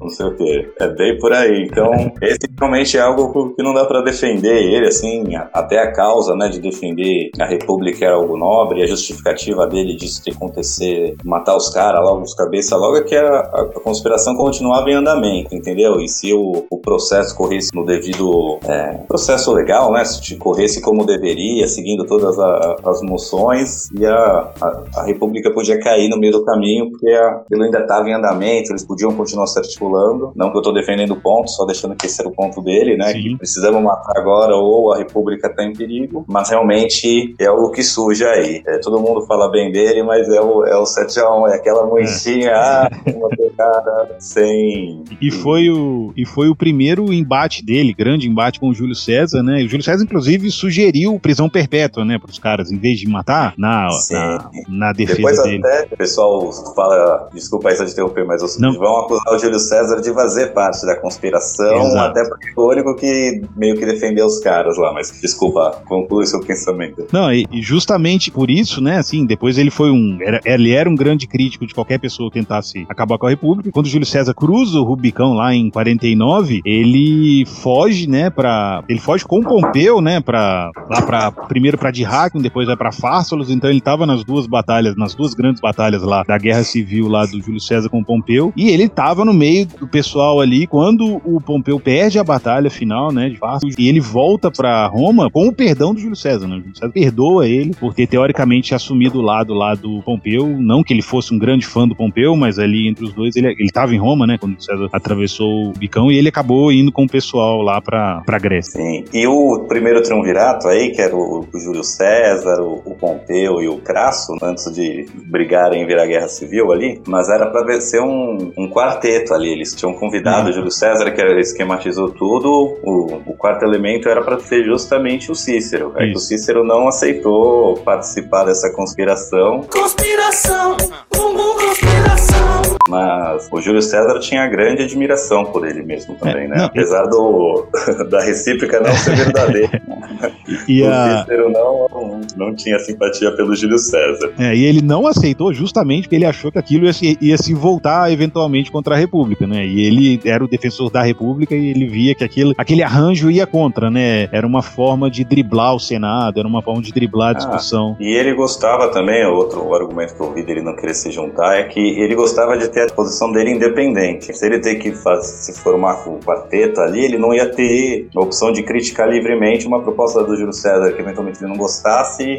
não sei o que. É bem por aí. Então, esse realmente é algo que não dá para defender ele, assim, até a causa, né, de defender a República era algo nobre, a justificativa dele disso ter acontecer, matar os caras logo, os cabeças logo, é que a, a, conspiração continuava em andamento, entendeu? E se o, o processo corresse no devido é, processo legal, né, se corresse como deveria, seguindo todas a, as moções, e a, a, República podia cair no meio do caminho, porque a, ele ainda estava em andamento, eles podiam continuar se articulando. Não que eu estou defendendo o ponto, só deixando que esse era o ponto dele, né? Sim. Que precisamos matar agora ou a República está em perigo. Mas realmente é o que surge aí. É, todo mundo fala bem dele, mas é o, é o 7x1, é aquela moedinha, é. ah, uma pegada sem. E foi, o, e foi o primeiro embate dele, grande embate com o Júlio César, né? O Júlio César, inclusive, sugeriu prisão perpétua, né, para os caras, em vez de matar na, na, na, defesa Depois dele. Depois até o pessoal fala, desculpa aí se eu interromper, mas os, não. vão acusar o Júlio César de fazer parte da conspiração, Exato. até porque foi o único que meio que defendeu os caras lá, mas desculpa, conclui seu pensamento. Não, e, justamente por isso, né, assim, depois ele foi um, era, ele era um grande crítico de qualquer pessoa que tentasse acabar com a República, e quando o Júlio César cruza o Rubicão lá em 49, ele foge, né, para ele foge com o Pompeu, né, para lá para primeiro para Dirac, depois vai para Fársalos, então ele tava nas duas batalhas, nas duas grandes batalhas lá da Guerra Civil lá do Júlio César com o Pompeu, e ele tava no meio do pessoal ali quando o Pompeu perde a batalha final, né, de Fársalos, e ele volta para Roma com o perdão do Júlio César, né? O Júlio César perdoa ele por ter teoricamente assumido o lado lá do Pompeu, não que ele fosse um grande fã do Pompeu, mas ali entre os dois ele ele tava em Roma, né, quando o César atravessou o Bicão e ele acabou indo com o pessoal lá para para Grécia. Sim. E o primeiro triunvirato aí, que era o, o Júlio César, o, o, Pompeu e o Crasso, antes de brigarem em virar guerra civil ali, mas era para ser um, um quarteto ali. Eles tinham convidado uhum. o Júlio César, que esquematizou tudo. O, o quarto elemento era para ser justamente o Cícero. É que o Cícero não aceitou participar dessa conspiração. Conspiração! Bumbum conspiração! Mas o Júlio César tinha grande admiração por ele mesmo também, é, né? Não, Apesar do, da recíproca não ser verdadeira. e o a... Cícero não, não tinha simpatia pelo Júlio César. É, e ele não aceitou justamente porque ele achou que aquilo ia se, ia se voltar eventualmente contra a República, né? E ele era o defensor da República e ele via que aquilo, aquele arranjo ia contra, né? Era uma forma de driblar o Senado, era uma forma de driblar a ah, discussão. Ah, e ele gostava também, outro argumento que eu ouvi dele não querer se juntar, é que ele gostava de ter a posição dele independente. Se ele ter que fazer, se formar com o quarteto ali, ele não ia ter a opção de criticar livremente uma proposta do Júlio César que eventualmente ele não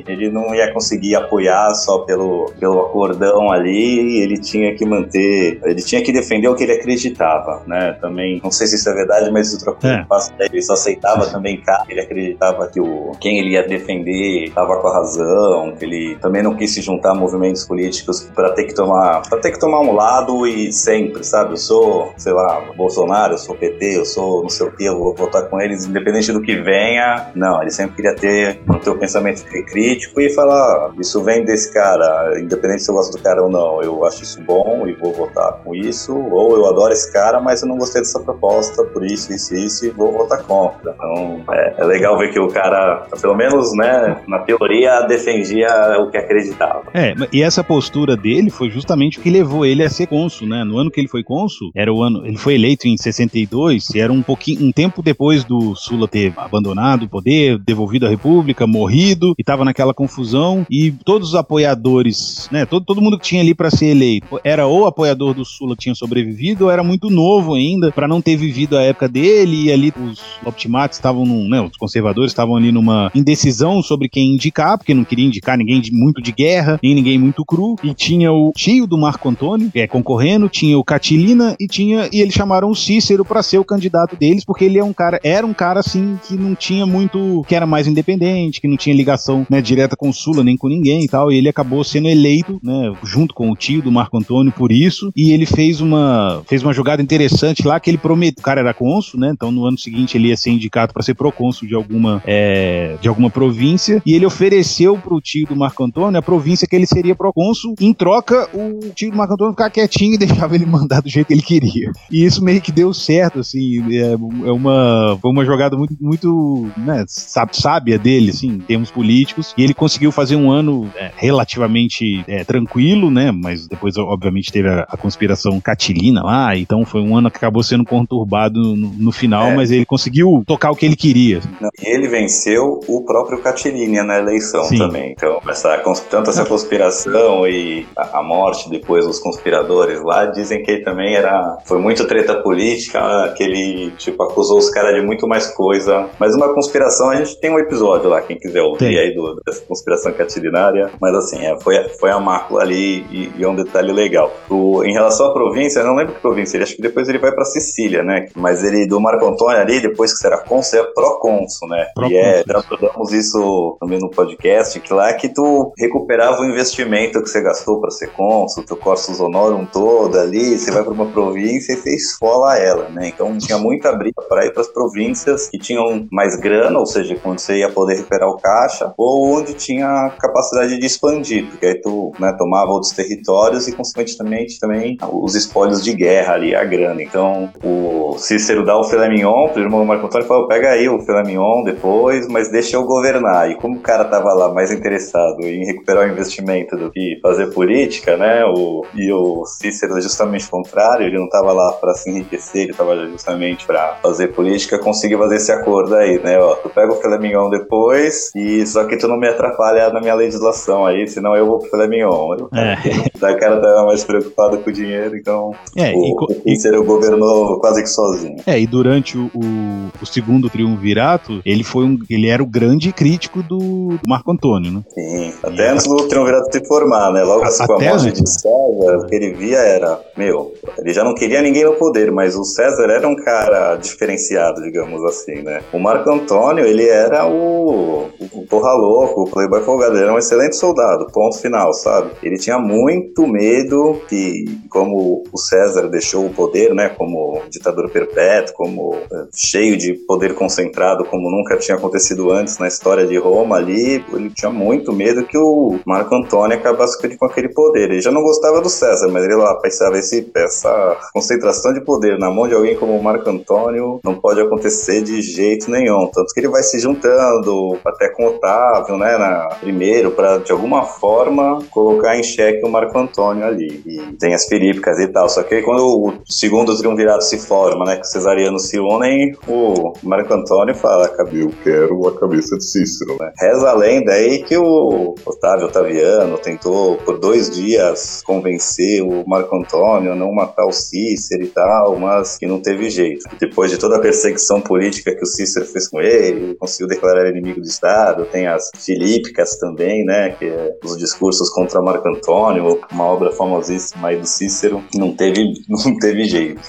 ele não ia conseguir apoiar só pelo, pelo acordão ali, ele tinha que manter, ele tinha que defender o que ele acreditava, né? Também, não sei se isso é verdade, mas isso trocou é. ele só aceitava também cá, ele acreditava que o, quem ele ia defender estava com a razão, que ele também não quis se juntar a movimentos políticos para ter que tomar, para ter que tomar um lado e sempre, sabe? Eu sou, sei lá, Bolsonaro, eu sou PT, eu sou não sei o que, eu vou votar com eles, independente do que venha. Não, ele sempre queria ter o teu pensamento crítico e falar: isso vem desse cara, independente se eu gosto do cara ou não, eu acho isso bom e vou votar com isso, ou eu adoro esse cara, mas eu não gostei dessa proposta por isso, isso, isso, e vou votar contra. Então é, é legal ver que o cara, pelo menos, né, na teoria, defendia o que acreditava. É, e essa postura dele foi justamente o que levou ele a ser cônsul, né? No ano que ele foi cônsul, era o ano, ele foi eleito em 62, e era um pouquinho, um tempo depois do Sula ter abandonado o poder, devolvido à República, morrido, e tava naquela confusão, e todos os apoiadores, né? Todo, todo mundo que tinha ali para ser eleito era ou apoiador do Sula que tinha sobrevivido, ou era muito novo ainda, para não ter vivido a época dele, e ali os optimates estavam, né? Os conservadores estavam ali numa indecisão sobre quem indicar, porque não queria indicar ninguém de, muito de guerra, nem ninguém muito cru, e tinha o tio do Marco Antônio, é, concorrendo, tinha o Catilina e tinha e eles chamaram o Cícero para ser o candidato deles, porque ele é um cara, era um cara assim que não tinha muito, que era mais independente, que não tinha ligação, né, direta com o Sula nem com ninguém e tal, e ele acabou sendo eleito, né, junto com o tio do Marco Antônio por isso, e ele fez uma fez uma jogada interessante lá que ele prometeu, o cara era cônsul, né? Então no ano seguinte ele ia ser indicado para ser procônsul de alguma é, de alguma província e ele ofereceu pro tio do Marco Antônio a província que ele seria procônsul. Em troca, o tio do Marco Antônio ficava quietinho e deixava ele mandar do jeito que ele queria. E isso meio que deu certo, assim. É, é uma, foi uma jogada muito, muito né, sábia dele, assim, em termos políticos. E ele conseguiu fazer um ano é, relativamente é, tranquilo, né? Mas depois, obviamente, teve a, a, conspiração Catilina lá. Então foi um ano que acabou sendo conturbado no, no final, é. mas ele conseguiu tocar o que ele queria. E ele venceu o próprio Catilina na eleição Sim. também. Então, essa, tanto essa conspiração e a, a morte depois dos conspiradores lá, dizem que ele também era. Foi muito treta política, que ele, tipo, acusou os caras de muito mais coisa. Mas uma conspiração, a gente tem um episódio lá, quem quiser ouvir tem. Aí do, dessa conspiração catilinária. Mas assim, é, foi, foi a mácula ali e, e, é um detalhe legal. O, em relação à província, eu não lembro que província, ele acho que depois ele vai pra Sicília, né? Mas ele, do Marco Antônio ali, depois que será cônsul, é procônsul, né? Pro e é, já tratamos isso também no podcast, que lá é que tu recuperava o investimento que você gastou para ser cônsul, teu cursus honorum todo ali, você vai para uma província e você esfola ela, né? Então tinha muita briga para ir para as províncias que tinham mais grana, ou seja, quando você ia poder recuperar o caixa, ou onde tinha capacidade de expandir, porque aí tu né, tomava outros territórios e, consequentemente, também os espólios de guerra ali, a grana. Então o Cícero dá o filé mignon pro irmão Marco Antônio e falou: pega aí o filé mignon depois, mas deixa eu governar. E como o cara tava lá mais interessado em recuperar o investimento do que fazer política, né? O, e o Cícero justamente o contrário, ele não estava lá para se enriquecer, ele estava justamente para fazer política, conseguiu fazer esse acordo aí, né? Ó, tu pega o filé mignon depois e só que tu não me atrapalha na minha legislação aí, senão eu vou pro filé mignon. É. Cara tava mais preocupado com o dinheiro, então é, o, e, o Cícero governou quase que sozinho. É, e durante o, o, o, segundo triunvirato, ele foi um, ele era o grande crítico do, Marco Antônio, né? Sim, até e antes do triunvirato se formar, né? Logo assim, com a morte de César, o que ele via era, meu, ele já não queria ninguém no poder, mas o César era um cara diferenciado, digamos assim, né? O Marco Antônio, ele era o, o porra louco, o playboy folgado, era um excelente soldado, ponto final, sabe? Ele tinha muito medo que, como o César deixou o poder, né, como ditador perpétuo, como é, cheio de poder concentrado, como nunca tinha acontecido antes na história de Roma ali, ele tinha muito medo que o Marco Antônio acabasse com aquele poder. Ele já não gostava do César, mas ele lá pensava esse, essa concentração de poder na mão de alguém como o Marco Antônio não pode acontecer de jeito nenhum. Tanto que ele vai se juntando até com Otávio, né, na, primeiro, para de alguma forma colocar em xeque o Marco Antônio ali. E tem as filípicas e tal. Só que quando o segundo triunvirato se forma, né, que os cesarianos se unem, o Marco Antônio fala: Eu quero a cabeça de Cícero. Né? Reza a lenda aí que o Otávio Otaviano tentou por dois dias convencer o Marco Antônio a não matar o Cícero e tal, mas que não teve jeito. Depois de toda a perseguição política que o Cícero fez com ele, ele conseguiu declarar inimigo do Estado. Tem as Filípicas também, né, que é os discursos contra Marco Antônio, uma obra famosíssima aí do Cícero. Não teve, não teve jeito.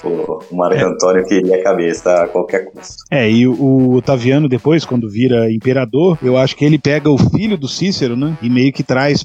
O Marco é. Antônio queria a cabeça a qualquer custo. É, e o Otaviano depois, quando vira imperador, eu acho que ele pega o filho do Cícero, né, e meio que traz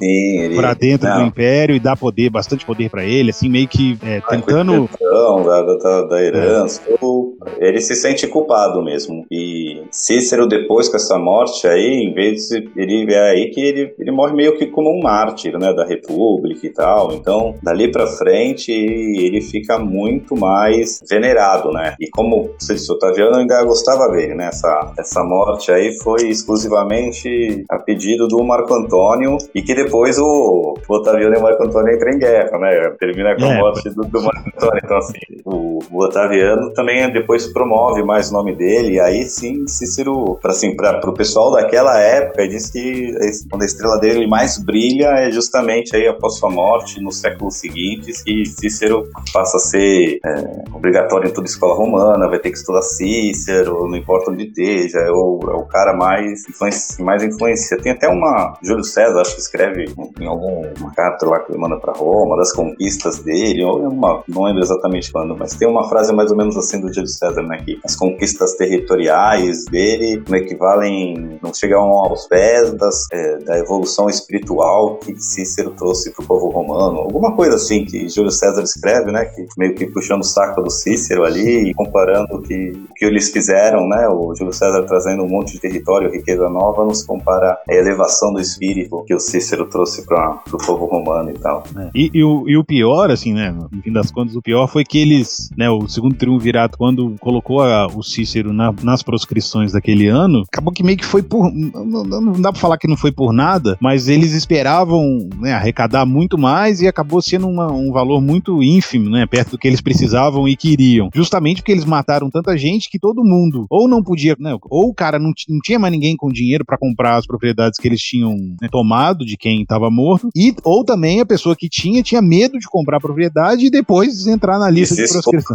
ele... pra dentro não. do império e dá poder, bastante poder para ele, assim, meio que é, tentando... Da, da, da herança, é. ele se sente culpado mesmo. E Cícero, depois com essa morte aí, em vez de ele é aí que ele, ele morre meio que como um mártir, né, da República e tal. Então, dali para frente, ele fica muito mais venerado, né? E como você disse, Otaviano ainda gostava dele, né? Essa, essa morte aí foi exclusivamente a pedido do Marco Antônio e que depois o, o Otaviano e o Marco Antônio entra em guerra, né? Termina com a É. morte do, do Marco Antônio. Então, assim, o, o Otaviano também depois promove mais o nome dele, e aí sim, Cícero, pra, assim, pra, pessoal daquela época, diz que quando a estrela dele mais brilha é justamente aí após sua morte, nos séculos seguintes, que Cícero passa a ser é, obrigatório em toda escola romana, vai ter que estudar Cícero, não importa onde esteja, é o, é o cara mais, influenci, mais influencia. Tem até uma, Júlio César, acho que escreve em alguma carta lá que ele manda pra Roma, das conquistas dele, ou é uma, não lembro exatamente quando, mas tem uma frase mais ou menos assim do Júlio César, né, que as conquistas territoriais dele não equivalem, não chegam aos pés das, é, da evolução espiritual que Cícero trouxe pro povo romano, alguma coisa assim que Júlio César escreve, né, que meio que puxando o saco do Cícero ali e comparando o que, o que eles fizeram, né, o Júlio César trazendo um monte de território, riqueza nova, nos compara a elevação do espírito que o Cícero trouxe para o povo romano e tal. E, e o, e o pior, assim, né? No fim das contas, o pior foi que eles, né? O segundo triunvirato, quando colocou a- o Cícero na- nas proscrições daquele ano, acabou que meio que foi por. Não, não- dá pra falar que não foi por nada, mas eles esperavam né, arrecadar muito mais e acabou sendo uma- um valor muito ínfimo, né? Perto do que eles precisavam e queriam. Justamente porque eles mataram tanta gente que todo mundo ou não podia, né? Ou o cara não, não tinha mais ninguém com dinheiro pra comprar as propriedades que eles tinham né, tomado de quem estava morto, e ou também a pessoa que tinha tinha medo de comprar a propriedade e depois entrar na lista de proscrição.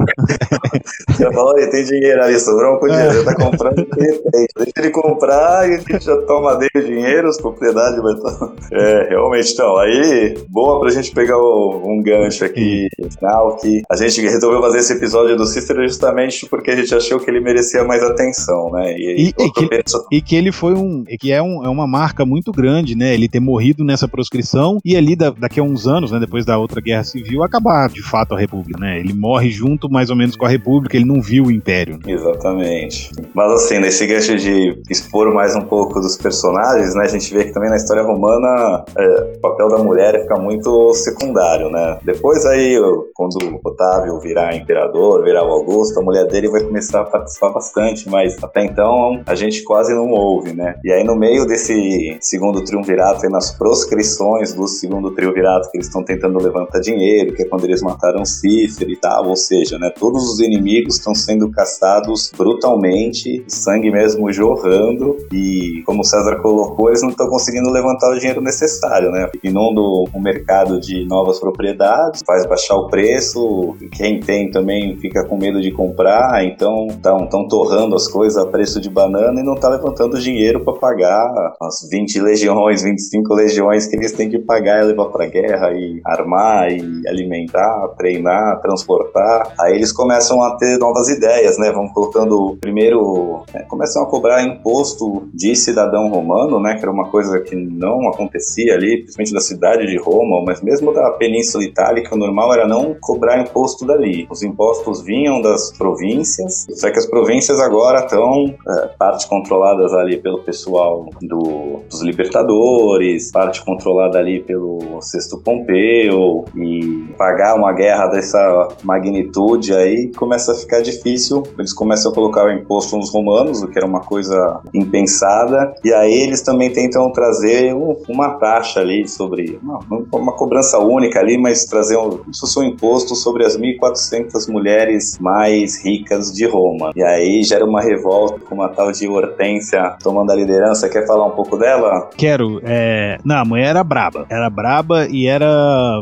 Você falou, "Olha, tem dinheiro ali, sobrou um pouco de dinheiro, tá comprando de repente. Deixa ele comprar e a gente já toma dele o dinheiro, as propriedades vai estar. É, realmente, então, aí, boa pra gente pegar o- um gancho aqui final, que a gente resolveu fazer esse episódio do Cícero justamente porque a gente achou que ele merecia mais atenção, né? E- e que- penso- E que ele foi um. e Que é, um, é uma marca muito grande, né? Ele ter morrido nessa proscrição e ali da- daqui a uns anos, né? Depois da outra guerra civil, acabar de fato a República, né? Ele morre junto mais ou menos com a República, ele não viu o Império. né? Exatamente. Mas assim, nesse gancho de expor mais um pouco dos personagens, né? A gente vê que também na história romana é, o papel da mulher fica muito secundário, né? Depois aí, quando o Otávio virar imperador, virar o Augusto, a mulher dele vai começar a participar bastante, mas até então a gente quase não ouve, né? E aí no meio desse segundo triunvirato, nas proscrições do segundo triunvirato, que eles estão tentando levantar dinheiro, que é quando eles mataram Cícero e tal, ou seja, né? Todos os inimigos estão sendo caçados brutalmente, sangue mesmo jorrando, e como o César colocou, eles não estão conseguindo levantar o dinheiro necessário, né? Inunda o mercado de novas propriedades, faz baixar o preço, quem tem também fica com medo de comprar, então estão torrando as coisas a preço de banana e não tá levantando dinheiro para pagar as 20 legiões, 25 legiões que eles têm que pagar e levar pra guerra e armar e alimentar, treinar, transportar. Aí eles começam a ter novas ideias, né? Vão colocando primeiro, né, começam a cobrar imposto de cidadão romano, né? Que era uma coisa que não acontecia ali, principalmente da cidade de Roma, mas mesmo da Península Itálica, o normal era não cobrar imposto dali. Os impostos vinham das províncias, só que as províncias agora estão é, parte controladas ali pelo pessoal do- dos libertadores, parte controlada ali pelo Sexto Pompeu, e pagar uma guerra dessa magnitude aí começa a ficar difícil. Eles começam a colocar o imposto nos romanos, o que era uma coisa impensada, e aí eles também tentam trazer um- uma taxa ali sobre uma, uma cobrança única ali, mas trazer um, se fosse um imposto sobre as 1.400 mulheres mais ricas de Roma. E aí gera uma revolta com uma tal de Hortência tomando a liderança. Quer falar um pouco dela? Quero, é. Não, a mulher era braba. Era braba e era.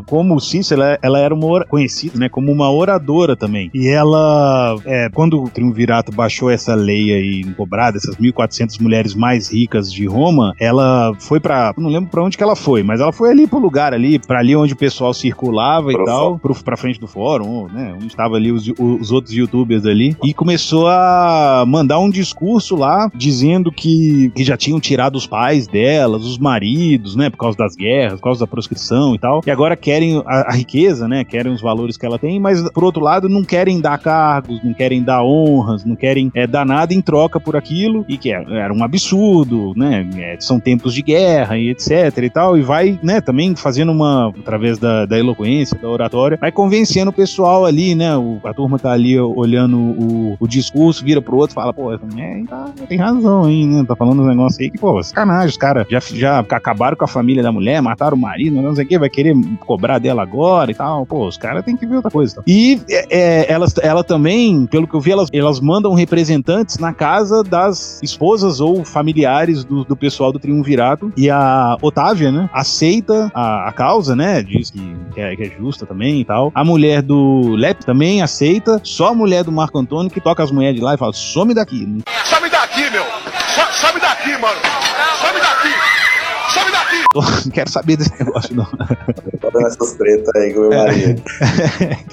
Como Cícero, ela, ela era uma conhecida, né? Como uma oradora também. E ela. é, quando o Triunvirato baixou essa lei aí cobrada, essas 1.400 mulheres mais ricas de Roma, ela foi pra. Não lembro pra onde que ela foi, mas ela foi ali pro lugar ali, pra ali onde o pessoal circulava e Pro tal, pro, pra frente do fórum, né? Onde estavam ali os, os outros youtubers ali. E começou a mandar um discurso lá dizendo que, que já tinham tirado os pais delas, os maridos, né? Por causa das guerras, por causa da proscrição e tal. E agora querem a, a riqueza, né? Querem os valores que ela tem, mas por outro lado triunvirato não querem dar cargos, não querem dar honras, não querem é, dar nada em troca por aquilo, e que é, era um absurdo, né? É, são tempos de guerra e etc e tal, e vai, né, também fazendo uma, através da, da eloquência, da oratória, vai convencendo o pessoal ali, né? O, a turma tá ali olhando o, o discurso, vira pro outro fala, pô, essa mulher tá, tem razão, hein, né? Tá falando um negócio aí que, pô, sacanagem, os caras já, já acabaram com a família da mulher, mataram o marido, não sei o que, vai querer cobrar dela agora e tal. Pô, os caras têm que ver outra coisa. E é, elas, ela também, pelo que eu vi, elas, elas mandam representantes na casa das esposas ou familiares do, do pessoal do Triunvirato. E a Otávia, né, aceita a, a causa, né? Diz que, que, é, que é justa também e tal. A mulher do Lep também aceita. Só a mulher do Marco Antônio que toca as mulheres de lá e fala: some daqui. Some daqui, meu! Some daqui, mano! Some daqui! Some daqui! Não quero saber desse negócio, não. Tô dando essas tretas aí com meu marido.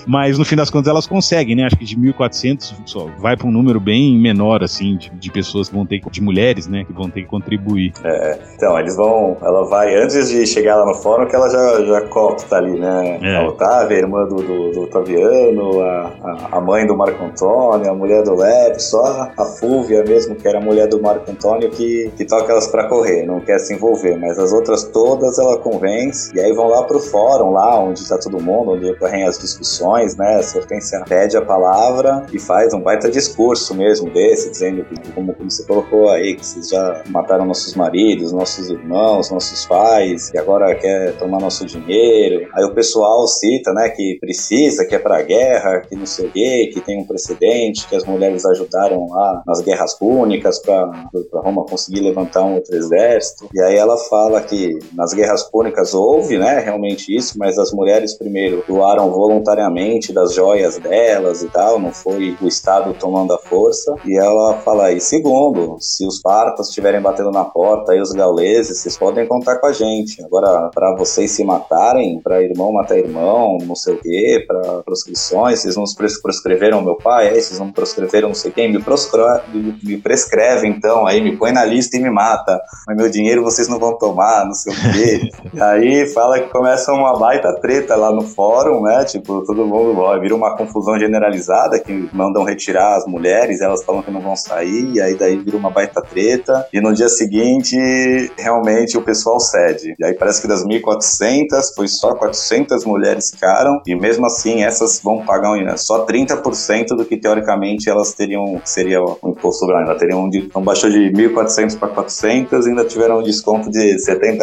Mas no fim das contas elas conseguem, né? Acho que de 1.400 só vai para um número bem menor, assim, de, de, pessoas que vão ter de mulheres, né? Que vão ter que contribuir. É, então, eles vão. Ela vai, antes de chegar lá no fórum, que ela já, já copta ali, né? É. A Otávia, a irmã do, do, do Otaviano, a, a, a, mãe do Marco Antônio, a mulher do Lep, só a Fúvia mesmo, que era a mulher do Marco Antônio, que, que toca elas para correr, não quer se envolver, mas as outras todas ela convence, e aí vão lá pro fórum, lá onde tá todo mundo, onde ocorrem as discussões, né? A Hortência pede a palavra e faz um baita discurso mesmo desse, dizendo que, como, como você colocou aí, que vocês já mataram nossos maridos, nossos irmãos, nossos pais, e agora quer tomar nosso dinheiro. Aí o pessoal cita, né, que precisa, que é pra guerra, que não sei o quê, que tem um precedente, que as mulheres ajudaram lá nas guerras púnicas para Roma conseguir levantar um outro exército. E aí ela fala que nas guerras púnicas houve, né, realmente isso, mas as mulheres primeiro doaram voluntariamente das joias delas e tal, não foi o Estado tomando a força. E ela fala, e segundo, se os partas estiverem batendo na porta e os gauleses, vocês podem contar com a gente. Agora, para vocês se matarem, para irmão matar irmão, não sei o quê, para proscrições, vocês não prescreveram meu pai, aí vocês não prescreveram não sei quem, me, me, me prescreve então, aí me põe na lista e me mata. Mas meu dinheiro vocês não vão tomar, não sei o quê. aí fala que começa uma baita treta lá no fórum, né? Tipo, todo mundo ó, vira uma confusão generalizada que mandam retirar as mulheres, elas falam que não vão sair, e aí daí vira uma baita treta. E no dia seguinte, realmente o pessoal cede. E aí parece que das 1.400, foi só 400 mulheres ficaram, e mesmo assim essas vão pagar só 30% do que teoricamente elas teriam, seria o imposto sobre ainda teriam de, então baixou de 1.400 para 400 e ainda tiveram um desconto de 70%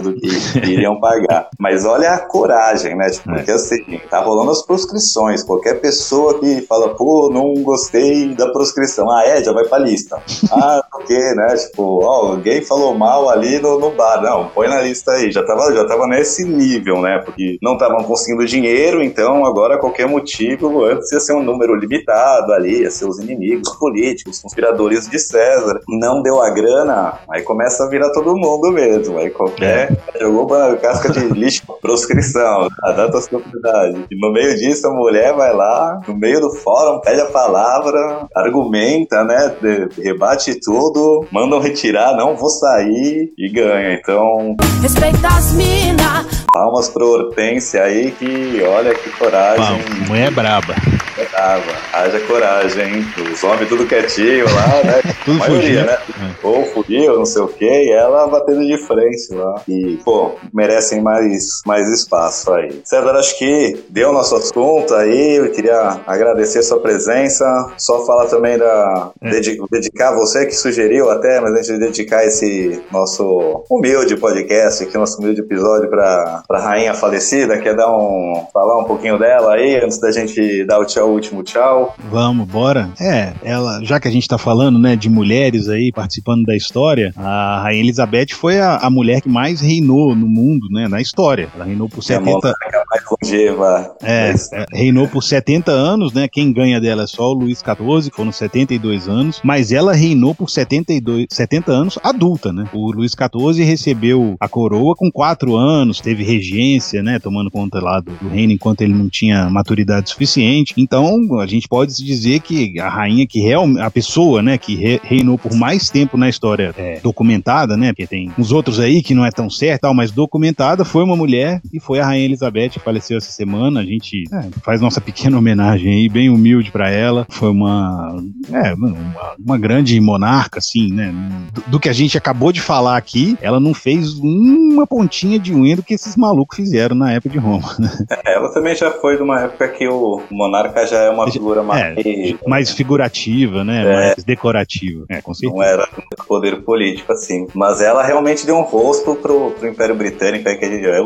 do que iriam pagar. Mas olha a coragem, né? Tipo, porque assim, tá rolando as proscrições. Qualquer pessoa que fala, pô, não gostei da proscrição. Ah, é, já vai pra lista. ah, o quê, né? Tipo, ó, alguém falou mal ali no, no bar. Não, põe na lista aí. Já tava, já tava nesse nível, né? Porque não estavam conseguindo dinheiro, então agora qualquer motivo, antes ia ser um número limitado ali, ia ser os inimigos políticos, conspiradores de César. Não deu a grana, aí começa a virar todo mundo mesmo. Aí qualquer. É. Jogou uma casca de lixo, proscrição, a data propriedade. E no meio disso, a mulher vai lá, no meio do fórum, pede a palavra, argumenta, né? Rebate tudo, mandam retirar, não vou sair e ganha. Então. Respeita as minas. Palmas pro Hortência aí, que olha que coragem. Pá, mulher braba. É brava. Haja coragem, hein? Os homens tudo quietinho lá, né? tudo a maioria, fugiu. né? É. Ou fugiu, não sei o quê, e ela batendo de frente lá. E, pô, merecem mais, mais espaço aí. César, acho que deu nosso assunto aí. Eu queria agradecer sua presença. Só falar também da. É. dedicar você que sugeriu até, mas a gente dedicar esse nosso humilde podcast aqui, nosso humilde episódio para a rainha falecida. Quer dar um. falar um pouquinho dela aí antes da gente dar o tchau, o último tchau? Vamos, bora. É, ela, já que a gente tá falando, né, de mulheres aí participando da história, a Rainha Elizabeth foi a, a mulher que mais reinou no mundo, né, na história. Ela reinou por 70 é mais longeva. É, é, reinou por 70 anos, né? Quem ganha dela é só o Luiz XIV, que foram 72 anos, mas ela reinou por 72, 70 anos adulta, né? O Luiz XIV recebeu a coroa com 4 anos, teve regência, né? Tomando conta lá do, do reino enquanto ele não tinha maturidade suficiente. Então a gente pode dizer que a rainha que realmente, a pessoa, né, que re, reinou por mais tempo na história é, documentada, né, porque tem uns outros aí que não é tão certo, tal, mas documentada, foi uma mulher e foi a rainha Elizabeth, que faleceu essa semana. A gente é, faz nossa pequena homenagem aí, bem humilde para ela. Foi uma, é, uma, uma, grande monarca, assim, né, do, do, que a gente acabou de falar aqui, ela não fez uma pontinha de unha do que esses malucos fizeram na época de Roma. Né? É, ela também já foi de uma época que o monarca já é uma figura mais... É, mais figurativa, né, é, mais decorativa. É, com certeza. Não era poder político, assim. Mas ela realmente deu um rosto pro, pro Império Britânico, aí que a gente, eu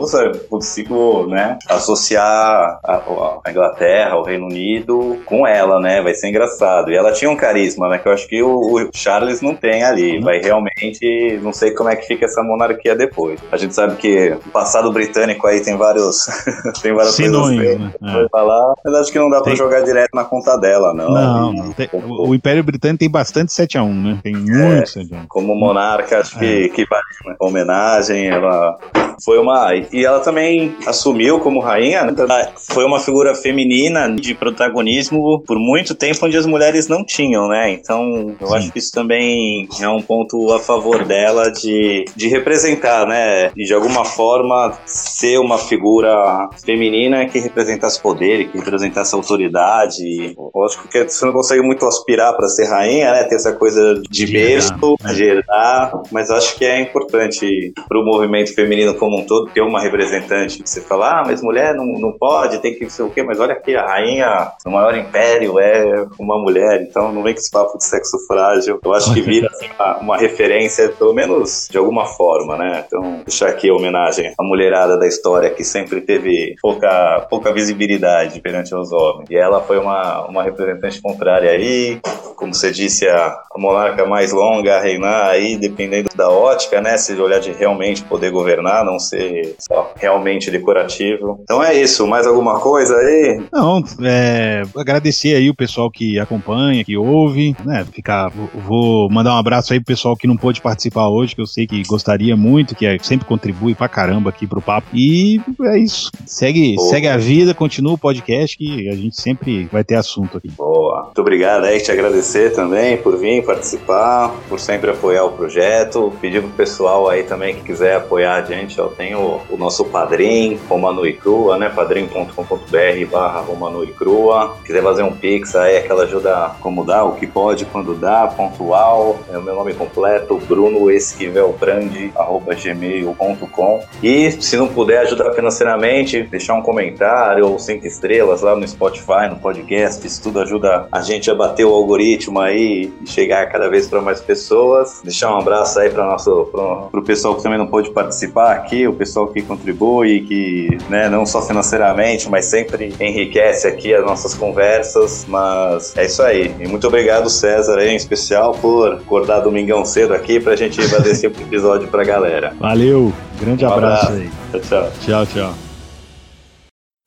consigo, né, associar a, a, Inglaterra, o Reino Unido com ela, né, vai ser engraçado. E ela tinha um carisma, né, que eu acho que o, o Charles não tem ali, uhum. vai realmente, não sei como é que fica essa monarquia depois. A gente sabe que o passado britânico aí tem vários, tem várias Sinônimo, coisas né? é. falar, mas acho que não dá tem... pra jogar direto na conta dela, não. Não, não. Tem, o, Império Britânico tem bastante 7x1, né, tem muito é, 7x1. Como monarca, acho que, é. que vale uma homenagem, ela foi uma. E ela também assumiu como rainha, né? foi uma figura feminina de protagonismo por muito tempo onde as mulheres não tinham, né? Então eu Sim. acho que isso também é um ponto a favor dela de, de representar, né? E de alguma forma ser uma figura feminina que representasse poder, que representasse autoridade. Lógico que você não consegue muito aspirar para ser rainha, né? Ter essa coisa de berço, de herdar, mas acho que é importante para o movimento feminino como um todo ter uma representante você fala, ah, mas mulher não, não pode, tem que ser o quê? Mas olha aqui, a rainha do maior império é uma mulher, então não vem com esse papo de sexo frágil. Eu acho que vira assim, uma, uma, referência, pelo menos de alguma forma, né? Então, deixar aqui a homenagem à mulherada da história que sempre teve pouca, pouca visibilidade perante os homens. E ela foi uma, uma representante contrária aí, como você disse, a, a monarca mais longa a reinar aí, dependendo da ótica, né? Se olhar de realmente poder governar, não ser só realmente decorativo. Então é isso. Mais alguma coisa aí? Não, é, agradecer aí o pessoal que acompanha, que ouve, né? Ficar, vou mandar um abraço aí pro pessoal que não pôde participar hoje, que eu sei que gostaria muito, que é, sempre contribui pra caramba aqui pro papo. E é isso. Segue, segue a vida, continua o podcast que a gente sempre vai ter assunto aqui. Boa. Muito obrigado aí, te agradecer também por vir participar, por sempre apoiar o projeto. Pedir pro pessoal aí também que quiser apoiar a gente, ó, tem o, o nosso padrinho, Romanu e Crua, né? padrim.com.br barra Romanu e Crua. Quiser fazer um pix aí, aquela ajuda como dá, o que pode, quando dá, pontual. É o meu nome completo, Bruno Esquivelbrand, arroba gmail.com. E se não puder ajudar financeiramente, deixar um comentário ou cinco estrelas lá no Spotify, no podcast, isso tudo ajuda a gente a bater o algoritmo aí e chegar cada vez para mais pessoas. Deixar um abraço aí para nosso pro, pessoal que também não pôde participar aqui, o pessoal que contribui, que né, não só financeiramente, mas sempre enriquece aqui as nossas conversas. Mas é isso aí. E muito obrigado, César, aí, em especial, por acordar domingão cedo aqui pra gente fazer esse episódio pra galera. Valeu, grande um abraço, abraço aí. Tchau, tchau. Tchau, tchau.